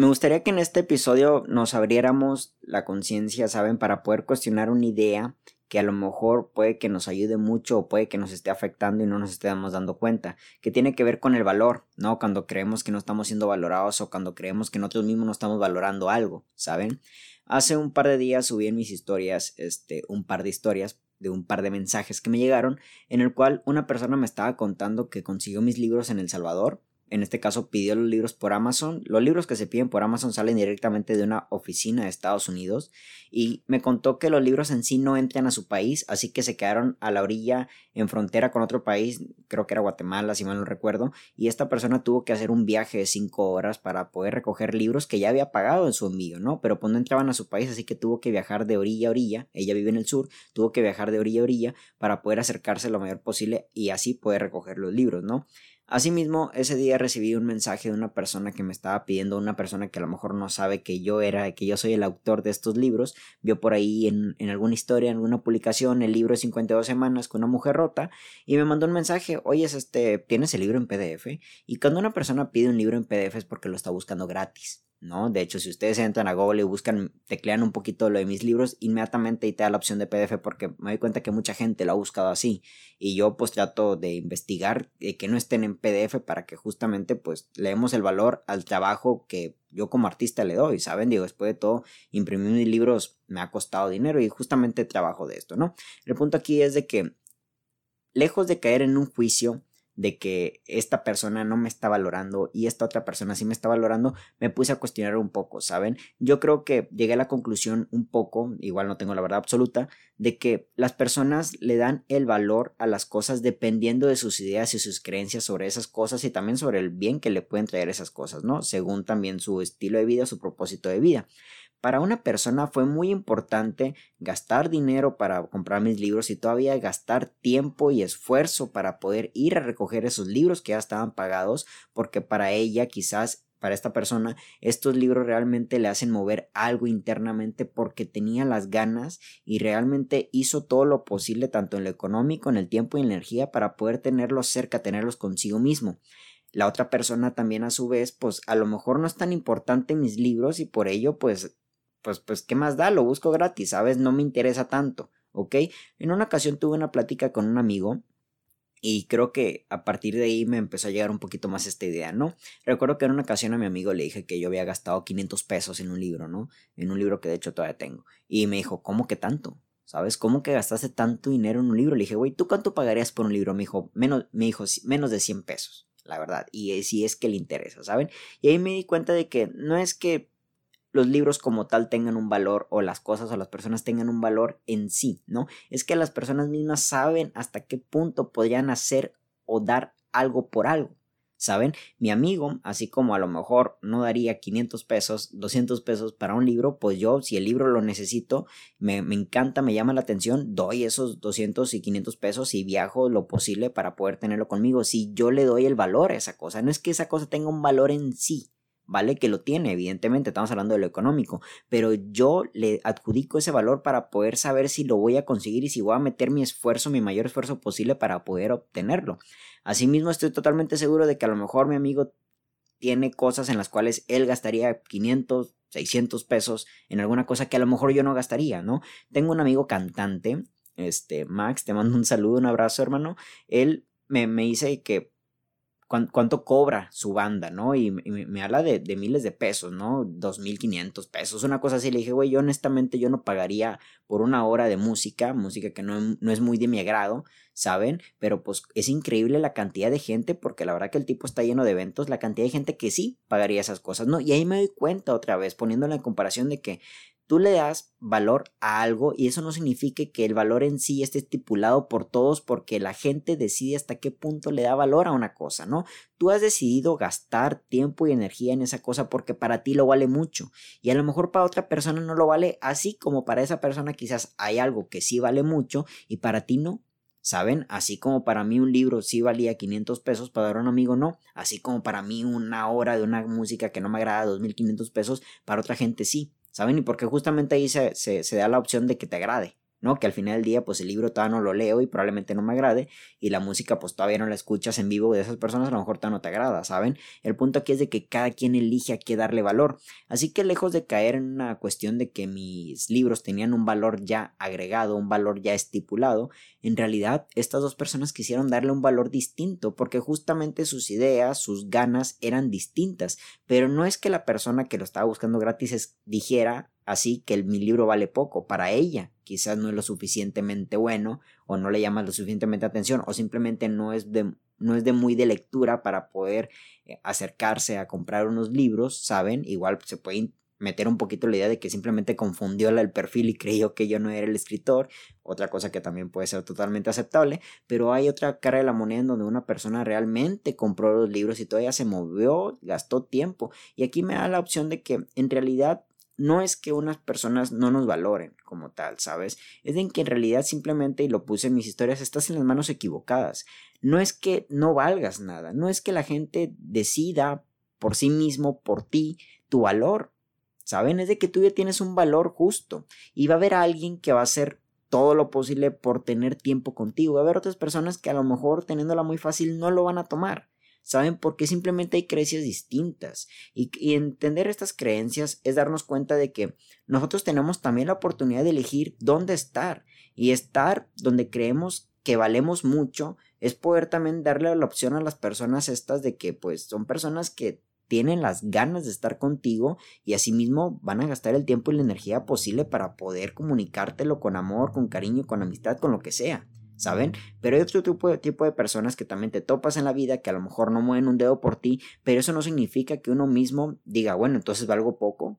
Me gustaría que en este episodio nos abriéramos la conciencia, ¿saben? Para poder cuestionar una idea que a lo mejor puede que nos ayude mucho o puede que nos esté afectando y no nos estemos dando cuenta, que tiene que ver con el valor, ¿no? Cuando creemos que no estamos siendo valorados o cuando creemos que nosotros mismos no estamos valorando algo, ¿saben? Hace un par de días subí en mis historias, este, un par de historias de un par de mensajes que me llegaron, en el cual una persona me estaba contando que consiguió mis libros en El Salvador, en este caso pidió los libros por Amazon. Los libros que se piden por Amazon salen directamente de una oficina de Estados Unidos y me contó que los libros en sí no entran a su país, así que se quedaron a la orilla en frontera con otro país, creo que era Guatemala, si mal no recuerdo, y esta persona tuvo que hacer un viaje de cinco horas para poder recoger libros que ya había pagado en su envío, ¿no? Pero pues no entraban a su país, así que tuvo que viajar de orilla a orilla, ella vive en el sur, tuvo que viajar de orilla a orilla para poder acercarse lo mayor posible y así poder recoger los libros, ¿no? Asimismo, ese día recibí un mensaje de una persona que me estaba pidiendo, una persona que a lo mejor no sabe que yo era, que yo soy el autor de estos libros, vio por ahí en, alguna historia, en alguna publicación, el libro de 52 semanas con una mujer rota y me mandó un mensaje, oye, este, ¿tienes el libro en PDF? Y cuando una persona pide un libro en PDF es porque lo está buscando gratis. ¿No? De hecho, si ustedes entran a Google y buscan, teclean un poquito lo de mis libros, inmediatamente y te da la opción de PDF porque me doy cuenta que mucha gente lo ha buscado así. Y yo pues trato de investigar que no estén en PDF para que justamente pues leemos el valor al trabajo que yo como artista le doy, ¿saben? Digo, después de todo, imprimir mis libros me ha costado dinero y justamente trabajo de esto, ¿no? El punto aquí es de que, lejos de caer en un juicio, de que esta persona no me está valorando y esta otra persona sí me está valorando, me puse a cuestionar un poco, ¿saben? Yo creo que llegué a la conclusión un poco, igual no tengo la verdad absoluta, de que las personas le dan el valor a las cosas dependiendo de sus ideas y sus creencias sobre esas cosas y también sobre el bien que le pueden traer esas cosas, ¿no? Según también su estilo de vida, su propósito de vida. Para una persona fue muy importante gastar dinero para comprar mis libros y todavía gastar tiempo y esfuerzo para poder ir a recoger esos libros que ya estaban pagados, porque para ella quizás para esta persona, estos libros realmente le hacen mover algo internamente porque tenía las ganas y realmente hizo todo lo posible, tanto en lo económico, en el tiempo y en la energía, para poder tenerlos cerca, tenerlos consigo mismo. La otra persona también a su vez, pues a lo mejor no es tan importante mis libros y por ello pues pues, pues, ¿qué más da? Lo busco gratis, ¿sabes? No me interesa tanto, ¿ok? En una ocasión tuve una plática con un amigo y creo que a partir de ahí me empezó a llegar un poquito más esta idea, ¿no? Recuerdo que en una ocasión a mi amigo le dije que yo había gastado 500 pesos en un libro, ¿no? En un libro que de hecho todavía tengo. Y me dijo, ¿cómo que tanto? ¿Sabes? ¿Cómo que gastaste tanto dinero en un libro? Le dije, güey, ¿tú cuánto pagarías por un libro? Me dijo, menos, me dijo, menos de 100 pesos, la verdad. Y si es que le interesa, ¿saben? Y ahí me di cuenta de que no es que los libros como tal tengan un valor o las cosas o las personas tengan un valor en sí, ¿no? Es que las personas mismas saben hasta qué punto podrían hacer o dar algo por algo. ¿Saben? Mi amigo, así como a lo mejor no daría 500 pesos, 200 pesos para un libro, pues yo, si el libro lo necesito, me, me, encanta, me llama la atención, doy esos 200 y 500 pesos y viajo lo posible para poder tenerlo conmigo. Si yo le doy el valor a esa cosa, no es que esa cosa tenga un valor en sí, ¿vale? Que lo tiene, evidentemente, estamos hablando de lo económico, pero yo le adjudico ese valor para poder saber si lo voy a conseguir y si voy a meter mi esfuerzo, mi mayor esfuerzo posible para poder obtenerlo. Asimismo, estoy totalmente seguro de que a lo mejor mi amigo tiene cosas en las cuales él gastaría 500, 600 pesos en alguna cosa que a lo mejor yo no gastaría, ¿no? Tengo un amigo cantante, este, Max, te mando un saludo, un abrazo, hermano. Él me, me dice que cuánto cobra su banda, ¿no? Y, me, habla de, miles de pesos, ¿no? Dos mil quinientos pesos, una cosa así. Le dije, güey, yo honestamente yo no pagaría por una hora de música, música que no, no, es muy de mi agrado, ¿saben? Pero pues es increíble la cantidad de gente, porque la verdad que el tipo está lleno de eventos, la cantidad de gente que sí pagaría esas cosas, ¿no? Y ahí me doy cuenta otra vez, poniéndolo en comparación de que tú le das valor a algo y eso no significa que el valor en sí esté estipulado por todos porque la gente decide hasta qué punto le da valor a una cosa, ¿no? Tú has decidido gastar tiempo y energía en esa cosa porque para ti lo vale mucho y a lo mejor para otra persona no lo vale, así como para esa persona quizás hay algo que sí vale mucho y para ti no. ¿Saben? Así como para mí un libro sí valía 500 pesos, para un amigo no. Así como para mí una hora de una música que no me agrada 2.500 pesos, para otra gente sí. ¿Saben? Y porque justamente ahí se, se, da la opción de que te agrade, ¿no? Que al final del día, pues el libro todavía no lo leo y probablemente no me agrade, y la música, pues todavía no la escuchas en vivo de esas personas, a lo mejor todavía no te agrada, ¿saben? El punto aquí es de que cada quien elige a qué darle valor. Así que lejos de caer en una cuestión de que mis libros tenían un valor ya agregado, un valor ya estipulado, en realidad estas dos personas quisieron darle un valor distinto, porque justamente sus ideas, sus ganas eran distintas, pero no es que la persona que lo estaba buscando gratis dijera así que mi libro vale poco para ella quizás no es lo suficientemente bueno o no le llama lo suficientemente atención o simplemente no es de, no es de muy de lectura para poder eh, acercarse a comprar unos libros, ¿saben? Igual se puede meter un poquito la idea de que simplemente confundió el perfil y creyó que yo no era el escritor, otra cosa que también puede ser totalmente aceptable, pero hay otra cara de la moneda en donde una persona realmente compró los libros y todavía se movió, gastó tiempo, y aquí me da la opción de que en realidad no es que unas personas no nos valoren como tal, ¿sabes? Es en que en realidad simplemente, y lo puse en mis historias, estás en las manos equivocadas. No es que no valgas nada, no es que la gente decida por sí mismo, por ti, tu valor. ¿Saben? Es de que tú ya tienes un valor justo y va a haber alguien que va a hacer todo lo posible por tener tiempo contigo. Va a haber otras personas que a lo mejor teniéndola muy fácil no lo van a tomar. ¿Saben? Porque simplemente hay creencias distintas. Y, entender estas creencias es darnos cuenta de que nosotros tenemos también la oportunidad de elegir dónde estar. Y estar donde creemos que valemos mucho es poder también darle la opción a las personas estas de que pues son personas que tienen las ganas de estar contigo y asimismo van a gastar el tiempo y la energía posible para poder comunicártelo con amor, con cariño, con amistad, con lo que sea. ¿Saben? Pero hay otro tipo de, tipo de personas que también te topas en la vida que a lo mejor no mueven un dedo por ti, pero eso no significa que uno mismo diga, bueno, entonces valgo poco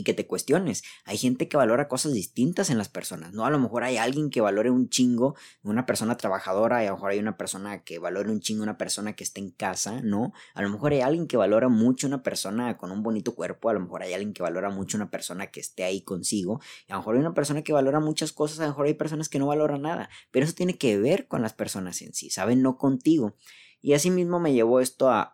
y que te cuestiones. Hay gente que valora cosas distintas en las personas, ¿no? A lo mejor hay alguien que valore un chingo, una persona trabajadora, y a lo mejor hay una persona que valore un chingo una persona que esté en casa, ¿no? A lo mejor hay alguien que valora mucho una persona con un bonito cuerpo, a lo mejor hay alguien que valora mucho una persona que esté ahí consigo, y a lo mejor hay una persona que valora muchas cosas, a lo mejor hay personas que no valoran nada, pero eso tiene que ver con las personas en sí, ¿saben? No contigo. Y asimismo me llevó esto a,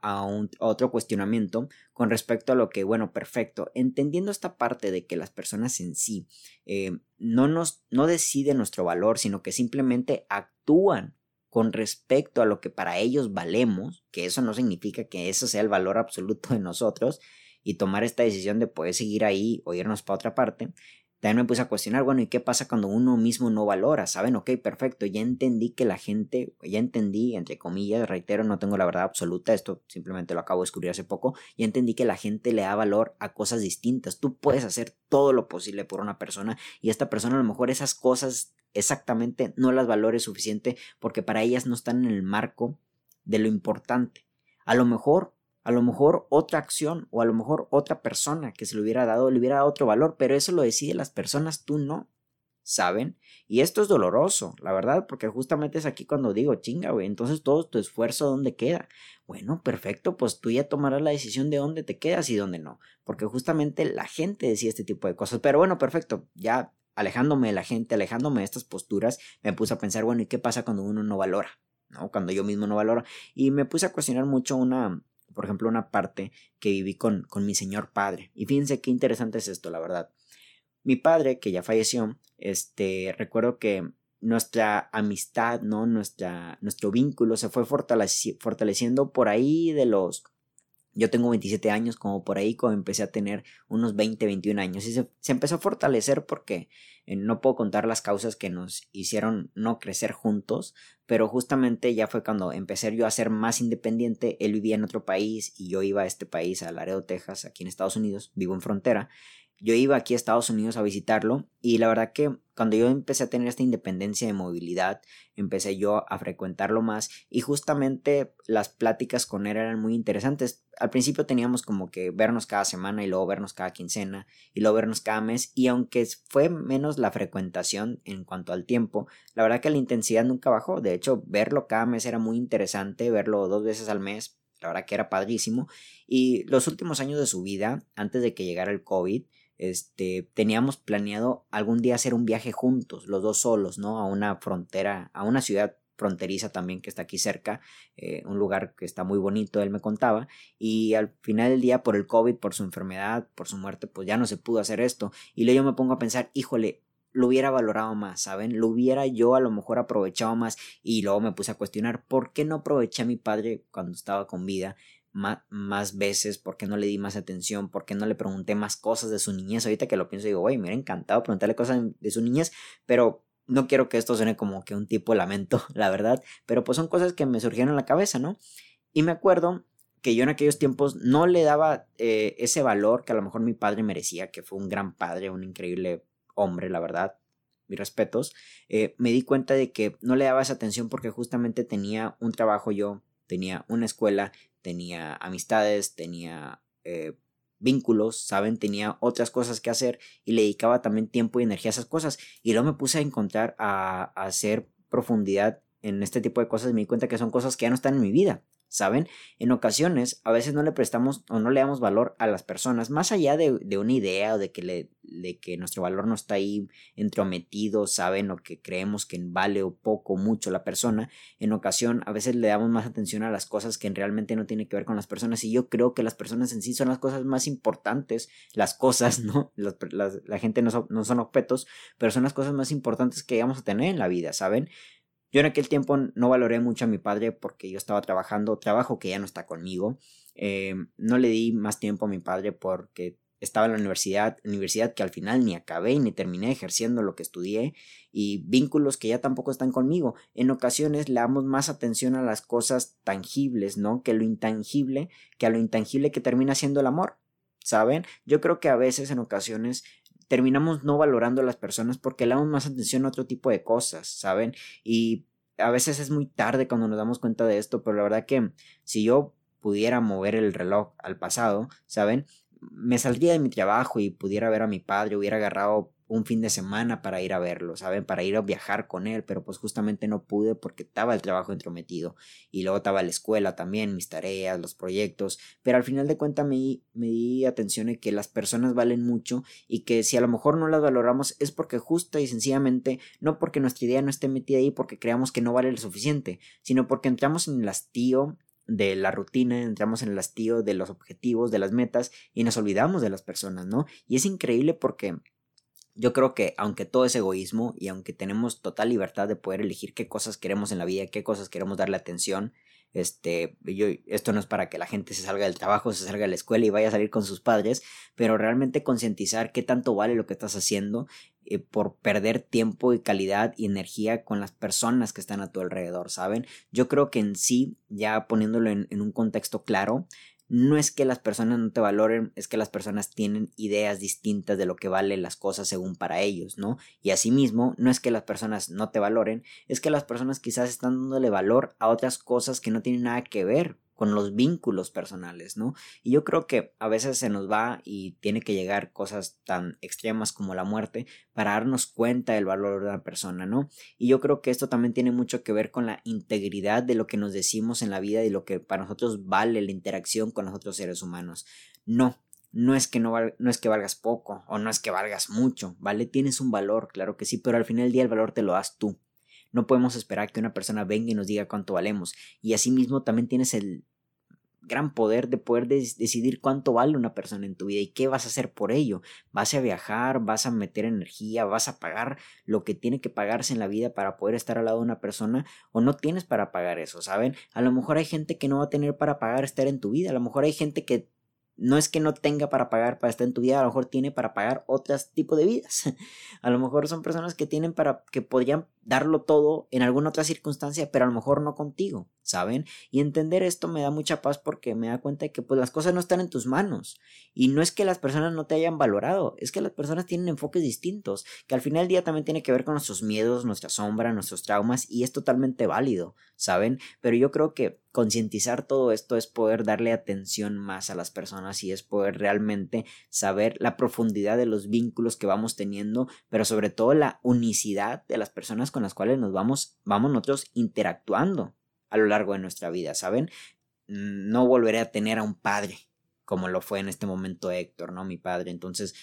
otro cuestionamiento con respecto a lo que, bueno, perfecto, entendiendo esta parte de que las personas en sí eh, no, nos, no deciden nuestro valor, sino que simplemente actúan con respecto a lo que para ellos valemos, que eso no significa que eso sea el valor absoluto de nosotros, y tomar esta decisión de poder seguir ahí o irnos para otra parte, también me puse a cuestionar, bueno, ¿y qué pasa cuando uno mismo no valora? ¿Saben? Ok, perfecto, ya entendí que la gente, ya entendí, entre comillas, reitero, no tengo la verdad absoluta, esto simplemente lo acabo de descubrir hace poco, ya entendí que la gente le da valor a cosas distintas. Tú puedes hacer todo lo posible por una persona y esta persona a lo mejor esas cosas exactamente no las valores suficiente porque para ellas no están en el marco de lo importante. A lo mejor a lo mejor otra acción o a lo mejor otra persona que se le hubiera dado le hubiera dado otro valor, pero eso lo deciden las personas, tú no. ¿Saben? Y esto es doloroso, la verdad, porque justamente es aquí cuando digo, chinga, güey, entonces todo tu esfuerzo, ¿dónde queda? Bueno, perfecto, pues tú ya tomarás la decisión de dónde te quedas y dónde no, porque justamente la gente decía este tipo de cosas, pero bueno, perfecto, ya alejándome de la gente, alejándome de estas posturas, me puse a pensar, bueno, ¿y qué pasa cuando uno no valora? ¿No? Cuando yo mismo no valoro. Y me puse a cuestionar mucho una, por ejemplo, una parte que viví con, con mi señor padre. Y fíjense qué interesante es esto, la verdad. Mi padre, que ya falleció, este, recuerdo que nuestra amistad, ¿no? Nuestra, nuestro vínculo se fue fortaleciendo por ahí de los yo tengo 27 años, como por ahí, como empecé a tener unos 20, 21 años. Y se, empezó a fortalecer porque eh, no puedo contar las causas que nos hicieron no crecer juntos, pero justamente ya fue cuando empecé yo a ser más independiente. Él vivía en otro país y yo iba a este país, a Laredo, Texas, aquí en Estados Unidos, vivo en frontera. Yo iba aquí a Estados Unidos a visitarlo y la verdad que cuando yo empecé a tener esta independencia de movilidad, empecé yo a frecuentarlo más y justamente las pláticas con él eran muy interesantes. Al principio teníamos como que vernos cada semana y luego vernos cada quincena y luego vernos cada mes y aunque fue menos la frecuentación en cuanto al tiempo, la verdad que la intensidad nunca bajó. De hecho, verlo cada mes era muy interesante, verlo dos veces al mes, la verdad que era padrísimo. Y los últimos años de su vida, antes de que llegara el COVID, este, teníamos planeado algún día hacer un viaje juntos, los dos solos, ¿no? A una frontera, a una ciudad fronteriza también que está aquí cerca, eh, un lugar que está muy bonito, él me contaba, y al final del día por el COVID, por su enfermedad, por su muerte, pues ya no se pudo hacer esto. Y luego yo me pongo a pensar, híjole, lo hubiera valorado más, ¿saben? Lo hubiera yo a lo mejor aprovechado más y luego me puse a cuestionar por qué no aproveché a mi padre cuando estaba con vida más, veces, por qué no le di más atención, por qué no le pregunté más cosas de su niñez. Ahorita que lo pienso digo, güey, me hubiera encantado preguntarle cosas de su niñez, pero no quiero que esto suene como que un tipo lamento, la verdad, pero pues son cosas que me surgieron en la cabeza, ¿no? Y me acuerdo que yo en aquellos tiempos no le daba eh, ese valor que a lo mejor mi padre merecía, que fue un gran padre, un increíble hombre, la verdad, mis respetos, eh, me di cuenta de que no le daba esa atención porque justamente tenía un trabajo yo, tenía una escuela, tenía amistades, tenía eh, vínculos, ¿saben? Tenía otras cosas que hacer y le dedicaba también tiempo y energía a esas cosas. Y luego me puse a encontrar, a, a hacer profundidad en este tipo de cosas y me di cuenta que son cosas que ya no están en mi vida. ¿Saben? En ocasiones a veces no le prestamos o no le damos valor a las personas, más allá de, una idea o de que, le, de que nuestro valor no está ahí entrometido, ¿saben? O que creemos que vale o poco o mucho la persona, en ocasión a veces le damos más atención a las cosas que realmente no tienen que ver con las personas y yo creo que las personas en sí son las cosas más importantes, las cosas, ¿no? la gente no son, no son objetos, pero son las cosas más importantes que vamos a tener en la vida, ¿saben? Yo en aquel tiempo no valoré mucho a mi padre porque yo estaba trabajando, trabajo que ya no está conmigo. Eh, no le di más tiempo a mi padre porque estaba en la universidad, universidad que al final ni acabé ni terminé ejerciendo lo que estudié y vínculos que ya tampoco están conmigo. En ocasiones le damos más atención a las cosas tangibles, ¿no? Que lo intangible, que a lo intangible que termina siendo el amor. ¿Saben? Yo creo que a veces en ocasiones terminamos no valorando a las personas porque le damos más atención a otro tipo de cosas, ¿saben? Y a veces es muy tarde cuando nos damos cuenta de esto, pero la verdad que si yo pudiera mover el reloj al pasado, ¿saben? Me saldría de mi trabajo y pudiera ver a mi padre, hubiera agarrado un fin de semana para ir a verlo, ¿saben? Para ir a viajar con él, pero pues justamente no pude porque estaba el trabajo entrometido y luego estaba la escuela también, mis tareas, los proyectos, pero al final de cuentas me, me di atención en que las personas valen mucho y que si a lo mejor no las valoramos es porque justa y sencillamente no porque nuestra idea no esté metida ahí porque creamos que no vale lo suficiente, sino porque entramos en el hastío de la rutina, entramos en el hastío de los objetivos, de las metas y nos olvidamos de las personas, ¿no? Y es increíble porque yo creo que aunque todo es egoísmo y aunque tenemos total libertad de poder elegir qué cosas queremos en la vida, qué cosas queremos darle atención, este, yo, esto no es para que la gente se salga del trabajo, se salga de la escuela y vaya a salir con sus padres, pero realmente concientizar qué tanto vale lo que estás haciendo eh, por perder tiempo y calidad y energía con las personas que están a tu alrededor, ¿saben? Yo creo que en sí, ya poniéndolo en, en un contexto claro, no es que las personas no te valoren, es que las personas tienen ideas distintas de lo que valen las cosas según para ellos, ¿no? Y asimismo, no es que las personas no te valoren, es que las personas quizás están dándole valor a otras cosas que no tienen nada que ver con los vínculos personales, ¿no? Y yo creo que a veces se nos va y tiene que llegar cosas tan extremas como la muerte para darnos cuenta del valor de una persona, ¿no? Y yo creo que esto también tiene mucho que ver con la integridad de lo que nos decimos en la vida y lo que para nosotros vale la interacción con los otros seres humanos. No, no es que no, no, es que valgas poco o no es que valgas mucho, ¿vale? Tienes un valor, claro que sí, pero al final del día el valor te lo das tú. No podemos esperar que una persona venga y nos diga cuánto valemos. Y asimismo también tienes el gran poder de poder decidir cuánto vale una persona en tu vida y qué vas a hacer por ello. Vas a viajar, vas a meter energía, vas a pagar lo que tiene que pagarse en la vida para poder estar al lado de una persona o no tienes para pagar eso, ¿saben? A lo mejor hay gente que no va a tener para pagar estar en tu vida, a lo mejor hay gente que no es que no tenga para pagar para estar en tu vida, a lo mejor tiene para pagar otros tipos de vidas. a lo mejor son personas que tienen para que podrían darlo todo en alguna otra circunstancia, pero a lo mejor no contigo, ¿saben? Y entender esto me da mucha paz porque me da cuenta de que pues las cosas no están en tus manos y no es que las personas no te hayan valorado, es que las personas tienen enfoques distintos, que al final del día también tiene que ver con nuestros miedos, nuestra sombra, nuestros traumas y es totalmente válido, ¿saben? Pero yo creo que concientizar todo esto es poder darle atención más a las personas y es poder realmente saber la profundidad de los vínculos que vamos teniendo, pero sobre todo la unicidad de las personas con las cuales nos vamos, vamos nosotros interactuando a lo largo de nuestra vida, ¿saben? No volveré a tener a un padre como lo fue en este momento Héctor, ¿no? Mi padre. Entonces,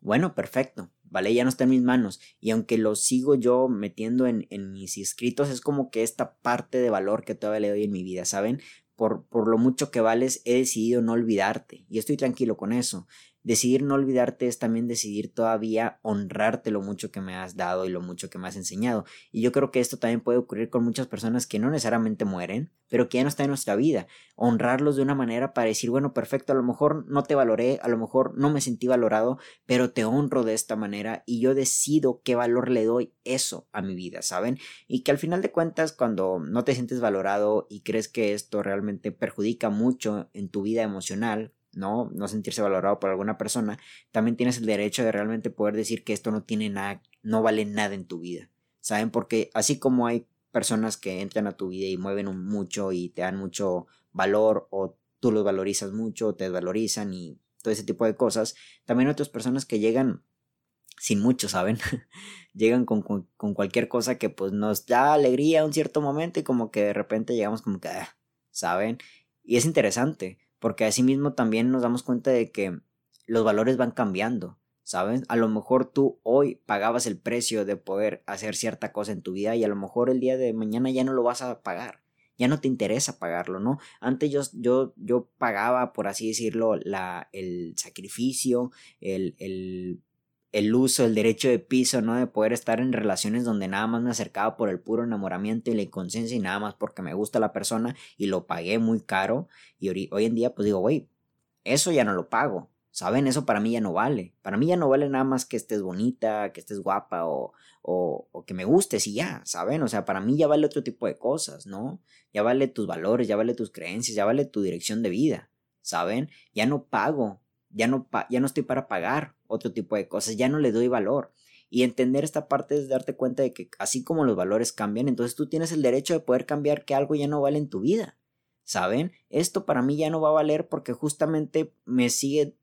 bueno, perfecto, ¿vale? Ya no está en mis manos. Y aunque lo sigo yo metiendo en, en mis escritos, es como que esta parte de valor que todavía le doy en mi vida, ¿saben? Por, por lo mucho que vales, he decidido no olvidarte. Y estoy tranquilo con eso. Decidir no olvidarte es también decidir todavía honrarte lo mucho que me has dado y lo mucho que me has enseñado. Y yo creo que esto también puede ocurrir con muchas personas que no necesariamente mueren, pero que ya no están en nuestra vida. Honrarlos de una manera para decir, bueno, perfecto, a lo mejor no te valoré, a lo mejor no me sentí valorado, pero te honro de esta manera y yo decido qué valor le doy eso a mi vida, ¿saben? Y que al final de cuentas, cuando no te sientes valorado y crees que esto realmente perjudica mucho en tu vida emocional, ¿no? No sentirse valorado por alguna persona, también tienes el derecho de realmente poder decir que esto no tiene nada, no vale nada en tu vida. ¿Saben? Porque así como hay personas que entran a tu vida y mueven mucho y te dan mucho valor o tú los valorizas mucho, te desvalorizan y todo ese tipo de cosas, también otras personas que llegan sin mucho, ¿saben? llegan con, con, cualquier cosa que pues nos da alegría un cierto momento y como que de repente llegamos como que, ah", ¿saben? Y es interesante, porque asimismo también nos damos cuenta de que los valores van cambiando, ¿sabes? A lo mejor tú hoy pagabas el precio de poder hacer cierta cosa en tu vida y a lo mejor el día de mañana ya no lo vas a pagar, ya no te interesa pagarlo, ¿no? Antes yo, yo, yo pagaba, por así decirlo, la, el sacrificio, el, el el uso, el derecho de piso, ¿no? De poder estar en relaciones donde nada más me acercaba por el puro enamoramiento y la inconsciencia y nada más porque me gusta la persona y lo pagué muy caro. Y hoy, en día pues digo, güey, eso ya no lo pago. ¿Saben? Eso para mí ya no vale. Para mí ya no vale nada más que estés bonita, que estés guapa o, o, o, que me gustes y ya, ¿saben? O sea, para mí ya vale otro tipo de cosas, ¿no? Ya vale tus valores, ya vale tus creencias, ya vale tu dirección de vida, ¿saben? Ya no pago ya no, ya no estoy para pagar otro tipo de cosas, ya no le doy valor. Y entender esta parte es darte cuenta de que así como los valores cambian, entonces tú tienes el derecho de poder cambiar que algo ya no vale en tu vida. ¿Saben? Esto para mí ya no va a valer porque justamente me sigue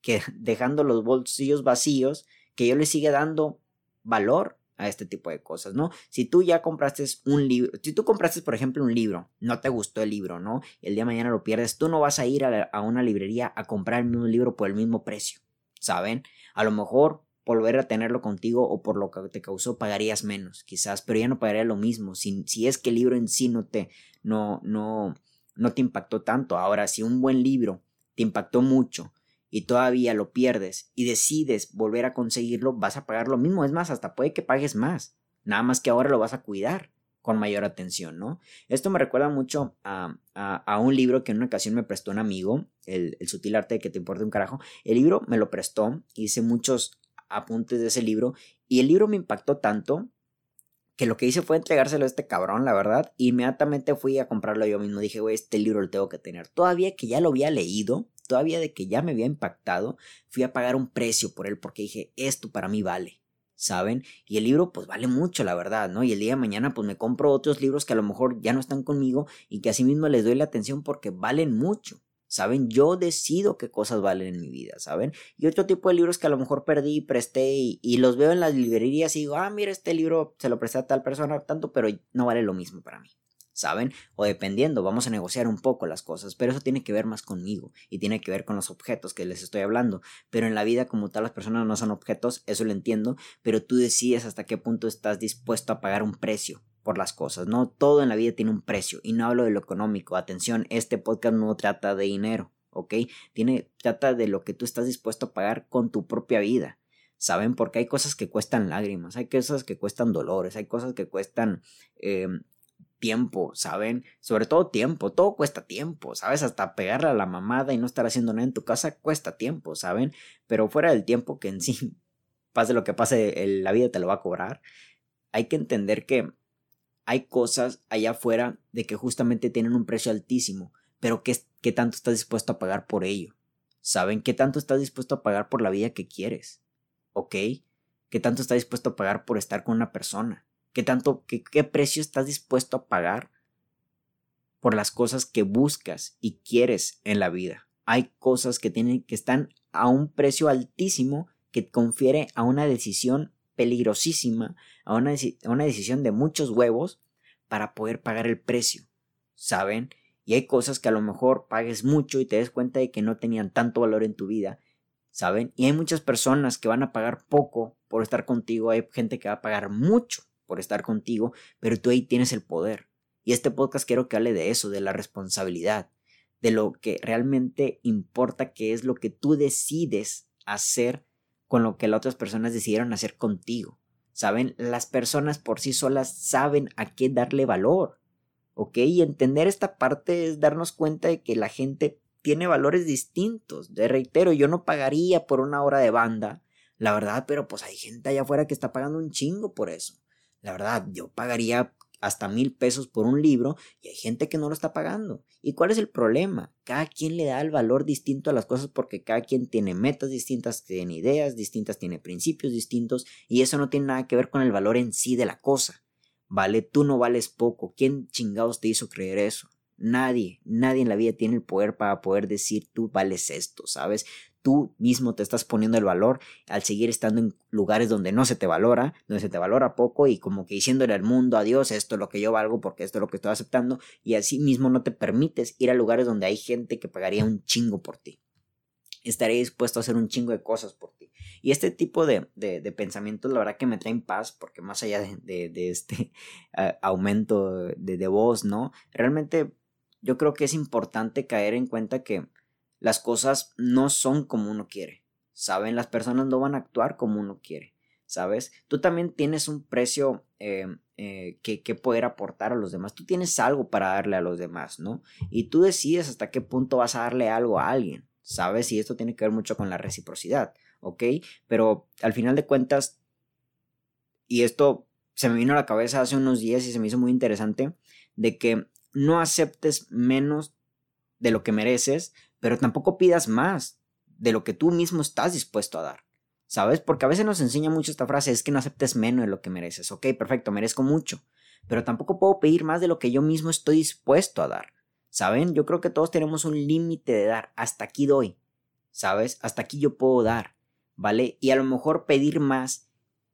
que dejando los bolsillos vacíos, que yo le sigue dando valor a este tipo de cosas, ¿no? Si tú ya compraste un libro, si tú compraste, por ejemplo, un libro, no te gustó el libro, ¿no? El día de mañana lo pierdes, tú no vas a ir a, una librería a comprar el mismo libro por el mismo precio, ¿saben? A lo mejor volver a tenerlo contigo o por lo que te causó pagarías menos, quizás, pero ya no pagaría lo mismo. Si, si es que el libro en sí no te, no, no, no te impactó tanto. Ahora, si un buen libro te impactó mucho y todavía lo pierdes y decides volver a conseguirlo, vas a pagar lo mismo. Es más, hasta puede que pagues más. Nada más que ahora lo vas a cuidar con mayor atención, ¿no? Esto me recuerda mucho a, a, un libro que en una ocasión me prestó un amigo, el, el, sutil arte de que te importe un carajo. El libro me lo prestó, hice muchos apuntes de ese libro y el libro me impactó tanto que lo que hice fue entregárselo a este cabrón, la verdad. Inmediatamente fui a comprarlo yo mismo. Dije, güey, este libro lo tengo que tener. Todavía que ya lo había leído, todavía de que ya me había impactado, fui a pagar un precio por él porque dije, esto para mí vale, ¿saben? Y el libro pues vale mucho, la verdad, ¿no? Y el día de mañana pues me compro otros libros que a lo mejor ya no están conmigo y que asimismo les doy la atención porque valen mucho. ¿Saben? Yo decido qué cosas valen en mi vida, ¿saben? Y otro tipo de libros que a lo mejor perdí, presté y, y los veo en las librerías y digo, ah, mira, este libro se lo presté a tal persona tanto, pero no vale lo mismo para mí. ¿Saben? O dependiendo, vamos a negociar un poco las cosas, pero eso tiene que ver más conmigo y tiene que ver con los objetos que les estoy hablando. Pero en la vida como tal las personas no son objetos, eso lo entiendo, pero tú decides hasta qué punto estás dispuesto a pagar un precio por las cosas, ¿no? Todo en la vida tiene un precio y no hablo de lo económico. Atención, este podcast no trata de dinero, ¿ok? Tiene, trata de lo que tú estás dispuesto a pagar con tu propia vida. ¿Saben? Porque hay cosas que cuestan lágrimas, hay cosas que cuestan dolores, hay cosas que cuestan eh, tiempo, ¿saben? Sobre todo tiempo, todo cuesta tiempo, ¿sabes? Hasta pegarle a la mamada y no estar haciendo nada en tu casa cuesta tiempo, ¿saben? Pero fuera del tiempo que en sí, pase lo que pase, la vida te lo va a cobrar, hay que entender que hay cosas allá afuera de que justamente tienen un precio altísimo, pero ¿qué, qué tanto estás dispuesto a pagar por ello? ¿Saben qué tanto estás dispuesto a pagar por la vida que quieres? ¿Ok? ¿Qué tanto estás dispuesto a pagar por estar con una persona? ¿Qué tanto, qué, qué precio estás dispuesto a pagar por las cosas que buscas y quieres en la vida? Hay cosas que tienen, que están a un precio altísimo que confiere a una decisión peligrosísima, a una, a una decisión de muchos huevos para poder pagar el precio. ¿Saben? Y hay cosas que a lo mejor pagues mucho y te des cuenta de que no tenían tanto valor en tu vida, ¿saben? Y hay muchas personas que van a pagar poco por estar contigo, hay gente que va a pagar mucho por estar contigo, pero tú ahí tienes el poder. Y este podcast quiero que hable de eso, de la responsabilidad, de lo que realmente importa, que es lo que tú decides hacer con lo que las otras personas decidieron hacer contigo. ¿Saben? Las personas por sí solas saben a qué darle valor. ¿Ok? Y entender esta parte es darnos cuenta de que la gente tiene valores distintos. De reitero, yo no pagaría por una hora de banda, la verdad, pero pues hay gente allá afuera que está pagando un chingo por eso. La verdad, yo pagaría hasta mil pesos por un libro y hay gente que no lo está pagando. ¿Y cuál es el problema? Cada quien le da el valor distinto a las cosas porque cada quien tiene metas distintas, tiene ideas distintas, tiene principios distintos y eso no tiene nada que ver con el valor en sí de la cosa. ¿Vale? Tú no vales poco. ¿Quién chingados te hizo creer eso? Nadie, nadie en la vida tiene el poder para poder decir tú vales esto, ¿sabes? Tú mismo te estás poniendo el valor al seguir estando en lugares donde no se te valora, donde se te valora poco y como que diciéndole al mundo adiós, esto es lo que yo valgo porque esto es lo que estoy aceptando y así mismo no te permites ir a lugares donde hay gente que pagaría un chingo por ti. Estaría dispuesto a hacer un chingo de cosas por ti. Y este tipo de, de, pensamientos, la verdad que me traen paz, porque más allá de, de este aumento de voz, ¿no? Realmente yo creo que es importante caer en cuenta que las cosas no son como uno quiere. ¿Saben? Las personas no van a actuar como uno quiere. ¿Sabes? Tú también tienes un precio eh, eh, que, que, poder aportar a los demás. Tú tienes algo para darle a los demás, ¿no? Y tú decides hasta qué punto vas a darle algo a alguien. ¿Sabes? Y esto tiene que ver mucho con la reciprocidad. ¿Ok? Pero al final de cuentas, y esto se me vino a la cabeza hace unos días y se me hizo muy interesante, de que no aceptes menos de lo que mereces, pero tampoco pidas más de lo que tú mismo estás dispuesto a dar. ¿Sabes? Porque a veces nos enseña mucho esta frase, es que no aceptes menos de lo que mereces. Ok, perfecto, merezco mucho, pero tampoco puedo pedir más de lo que yo mismo estoy dispuesto a dar. ¿Saben? Yo creo que todos tenemos un límite de dar. Hasta aquí doy. ¿Sabes? Hasta aquí yo puedo dar. ¿Vale? Y a lo mejor pedir más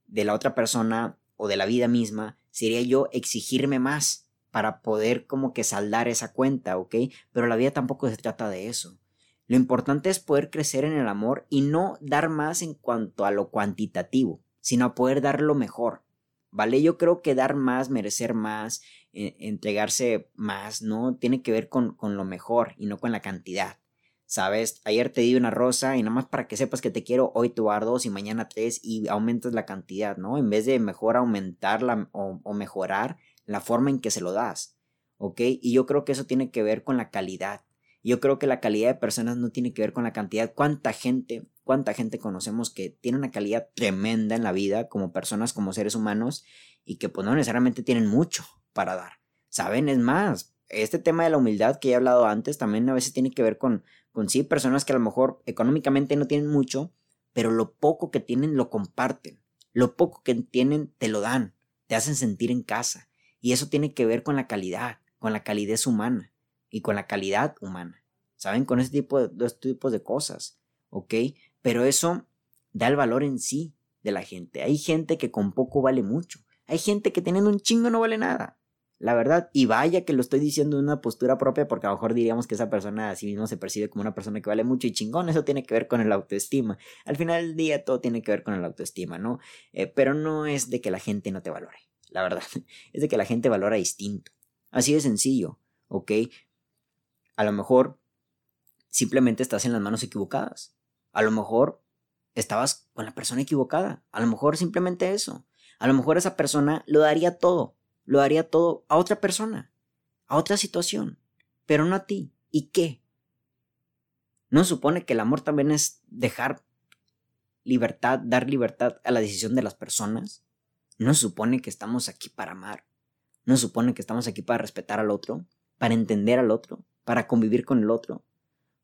de la otra persona o de la vida misma sería yo exigirme más para poder como que saldar esa cuenta, ¿ok? Pero la vida tampoco se trata de eso. Lo importante es poder crecer en el amor y no dar más en cuanto a lo cuantitativo, sino poder dar lo mejor, ¿vale? Yo creo que dar más, merecer más, eh, entregarse más, ¿no? Tiene que ver con, con lo mejor y no con la cantidad. ¿Sabes? Ayer te di una rosa y nada más para que sepas que te quiero, hoy te dar dos y mañana tres y aumentas la cantidad, ¿no? En vez de mejor aumentarla o mejorar la forma en que se lo das, ¿ok? Y yo creo que eso tiene que ver con la calidad. Yo creo que la calidad de personas no tiene que ver con la cantidad. ¿Cuánta gente, cuánta gente conocemos que tiene una calidad tremenda en la vida como personas, como seres humanos y que pues no necesariamente tienen mucho para dar? ¿Saben? Es más, este tema de la humildad que he hablado antes también a veces tiene que ver con, con sí, personas que a lo mejor económicamente no tienen mucho, pero lo poco que tienen lo comparten. Lo poco que tienen te lo dan, te hacen sentir en casa. Y eso tiene que ver con la calidad, con la calidez humana y con la calidad humana. ¿Saben? Con ese tipo de, dos tipos de cosas. ¿Ok? Pero eso da el valor en sí de la gente. Hay gente que con poco vale mucho. Hay gente que teniendo un chingo no vale nada. La verdad, y vaya que lo estoy diciendo en una postura propia porque a lo mejor diríamos que esa persona así mismo se percibe como una persona que vale mucho y chingón, eso tiene que ver con el autoestima. Al final del día todo tiene que ver con el autoestima, ¿no? Eh, pero no es de que la gente no te valore la verdad, es de que la gente valora distinto. Así de sencillo, ¿ok? A lo mejor simplemente estás en las manos equivocadas. A lo mejor estabas con la persona equivocada. A lo mejor simplemente eso. A lo mejor esa persona lo daría todo lo daría todo a otra persona, a otra situación, pero no a ti. ¿Y qué? ¿No supone que el amor también es dejar libertad, dar libertad a la decisión de las personas? ¿No supone que estamos aquí para amar? ¿No supone que estamos aquí para respetar al otro? ¿Para entender al otro? ¿Para convivir con el otro?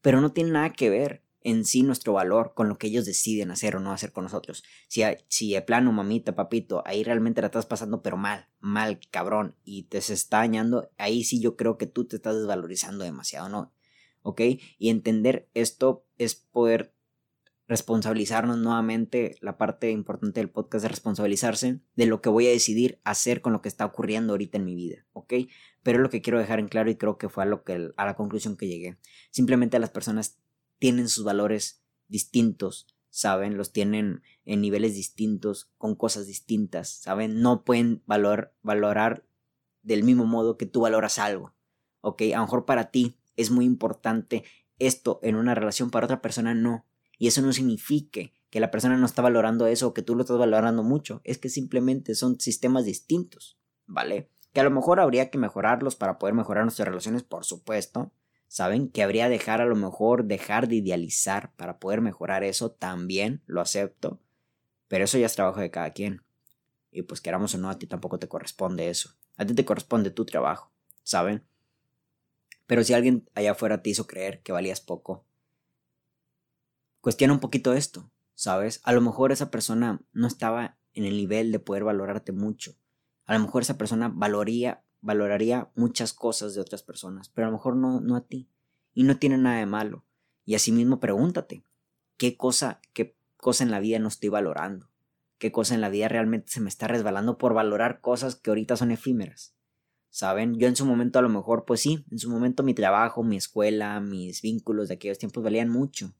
Pero no tiene nada que ver en sí nuestro valor con lo que ellos deciden hacer o no hacer con nosotros. Si, si de plano, mamita, papito, ahí realmente la estás pasando, pero mal, mal, cabrón, y te se está dañando, ahí sí yo creo que tú te estás desvalorizando demasiado, ¿no? ¿Ok? Y entender esto es poder responsabilizarnos nuevamente, la parte importante del podcast es responsabilizarse de lo que voy a decidir hacer con lo que está ocurriendo ahorita en mi vida, ¿ok? Pero es lo que quiero dejar en claro y creo que fue a, lo que, a la conclusión que llegué. Simplemente las personas tienen sus valores distintos, ¿saben? Los tienen en niveles distintos, con cosas distintas, ¿saben? No pueden valor, valorar del mismo modo que tú valoras algo, ¿ok? A lo mejor para ti es muy importante esto en una relación, para otra persona no. Y eso no significa que la persona no está valorando eso o que tú lo estás valorando mucho, es que simplemente son sistemas distintos, ¿vale? Que a lo mejor habría que mejorarlos para poder mejorar nuestras relaciones, por supuesto, ¿Saben? Que habría dejar a lo mejor dejar de idealizar para poder mejorar eso, también lo acepto. Pero eso ya es trabajo de cada quien. Y pues queramos o no, a ti tampoco te corresponde eso. A ti te corresponde tu trabajo, ¿saben? Pero si alguien allá afuera te hizo creer que valías poco, cuestiona un poquito esto, ¿sabes? A lo mejor esa persona no estaba en el nivel de poder valorarte mucho. A lo mejor esa persona valoría, valoraría muchas cosas de otras personas, pero a lo mejor no, no a ti. Y no tiene nada de malo. Y asimismo pregúntate, ¿qué cosa, qué cosa en la vida no estoy valorando? ¿Qué cosa en la vida realmente se me está resbalando por valorar cosas que ahorita son efímeras? ¿Saben? Yo en su momento a lo mejor, pues sí, en su momento mi trabajo, mi escuela, mis vínculos de aquellos tiempos valían mucho.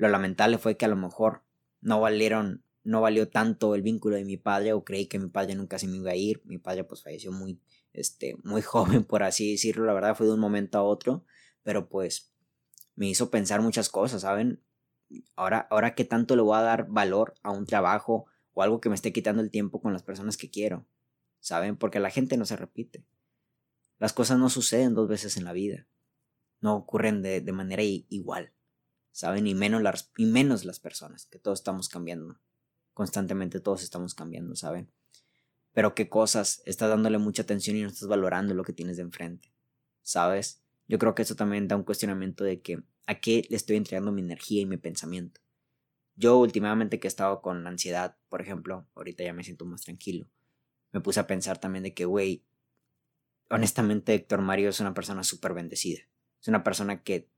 Lo lamentable fue que a lo mejor no valieron, no valió tanto el vínculo de mi padre o creí que mi padre nunca se me iba a ir. Mi padre pues falleció muy, este, muy joven, por así decirlo, la verdad fue de un momento a otro, pero pues me hizo pensar muchas cosas, ¿saben? Ahora, ahora qué tanto le voy a dar valor a un trabajo o algo que me esté quitando el tiempo con las personas que quiero, ¿saben? Porque la gente no se repite. Las cosas no suceden dos veces en la vida, no ocurren de, de manera igual, ¿saben? Y menos, las, y menos las personas, que todos estamos cambiando, constantemente todos estamos cambiando, ¿saben? pero qué cosas estás dándole mucha atención y no estás valorando lo que tienes de enfrente, ¿sabes? Yo creo que eso también da un cuestionamiento de que a qué le estoy entregando mi energía y mi pensamiento. Yo últimamente que he estado con ansiedad, por ejemplo, ahorita ya me siento más tranquilo, me puse a pensar también de que, güey, honestamente Héctor Mario es una persona súper bendecida. Es una persona que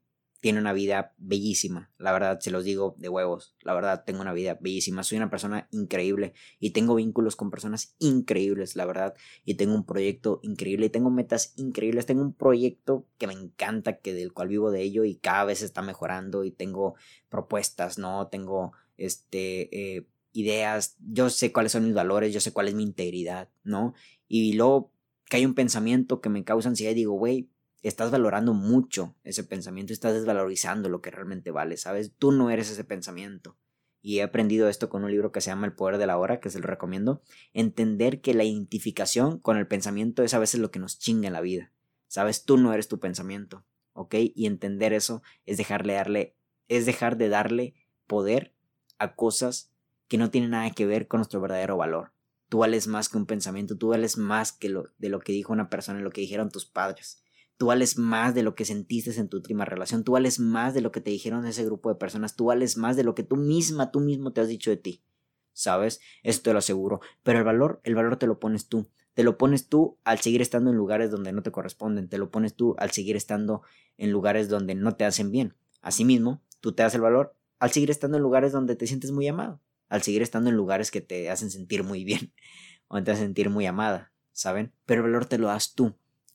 tiene una vida bellísima, la verdad, se los digo de huevos, la verdad, tengo una vida bellísima, soy una persona increíble y tengo vínculos con personas increíbles, la verdad, y tengo un proyecto increíble y tengo metas increíbles, tengo un proyecto que me encanta, que del cual vivo de ello y cada vez está mejorando y tengo propuestas, ¿no? Tengo, este, eh, ideas, yo sé cuáles son mis valores, yo sé cuál es mi integridad, ¿no? Y luego que hay un pensamiento que me causa ansiedad y digo, güey, estás valorando mucho ese pensamiento, estás desvalorizando lo que realmente vale, ¿sabes? Tú no eres ese pensamiento. Y he aprendido esto con un libro que se llama El Poder de la Hora, que se lo recomiendo. Entender que la identificación con el pensamiento es a veces lo que nos chinga en la vida. ¿Sabes? Tú no eres tu pensamiento, ¿ok? Y entender eso es dejarle darle, es dejar de darle poder a cosas que no tienen nada que ver con nuestro verdadero valor. Tú vales más que un pensamiento, tú vales más que lo, de lo que dijo una persona, lo que dijeron tus padres. Tú vales más de lo que sentiste en tu última relación. Tú vales más de lo que te dijeron ese grupo de personas. Tú vales más de lo que tú misma, tú mismo te has dicho de ti. ¿Sabes? Eso te lo aseguro. Pero el valor, el valor te lo pones tú. Te lo pones tú al seguir estando en lugares donde no te corresponden. Te lo pones tú al seguir estando en lugares donde no te hacen bien. Asimismo, tú te das el valor al seguir estando en lugares donde te sientes muy amado. Al seguir estando en lugares que te hacen sentir muy bien. O te hacen sentir muy amada. ¿Saben? Pero el valor te lo das tú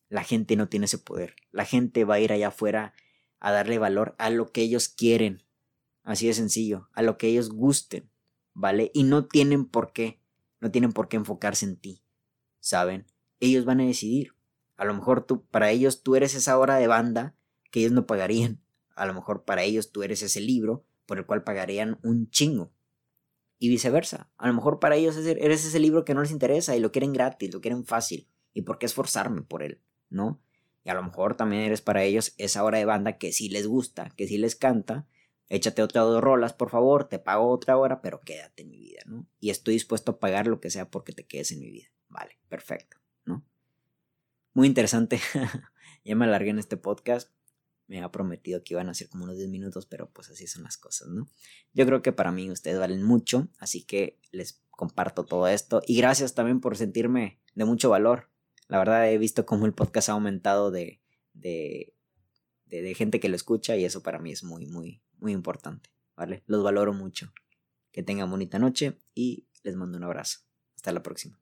la gente no tiene ese poder. La gente va a ir allá afuera a darle valor a lo que ellos quieren. Así de sencillo, a lo que ellos gusten, ¿vale? Y no tienen por qué, no tienen por qué enfocarse en ti, ¿saben? Ellos van a decidir. A lo mejor tú, para ellos tú eres esa hora de banda que ellos no pagarían. A lo mejor para ellos tú eres ese libro por el cual pagarían un chingo. Y viceversa. A lo mejor para ellos eres ese libro que no les interesa y lo quieren gratis, lo quieren fácil ¿Y por qué esforzarme por él? ¿No? Y a lo mejor también eres para ellos esa hora de banda que sí les gusta, que sí les canta. Échate otras dos rolas, por favor, te pago otra hora, pero quédate en mi vida, ¿no? Y estoy dispuesto a pagar lo que sea porque te quedes en mi vida. Vale, perfecto, ¿no? Muy interesante. ya me alargué en este podcast. Me ha prometido que iban a ser como unos 10 minutos, pero pues así son las cosas, ¿no? Yo creo que para mí ustedes valen mucho, así que les comparto todo esto. Y gracias también por sentirme de mucho valor. La verdad he visto cómo el podcast ha aumentado de, de, de, gente que lo escucha y eso para mí es muy, muy, muy importante, ¿vale? Los valoro mucho. Que tengan bonita noche y les mando un abrazo. Hasta la próxima.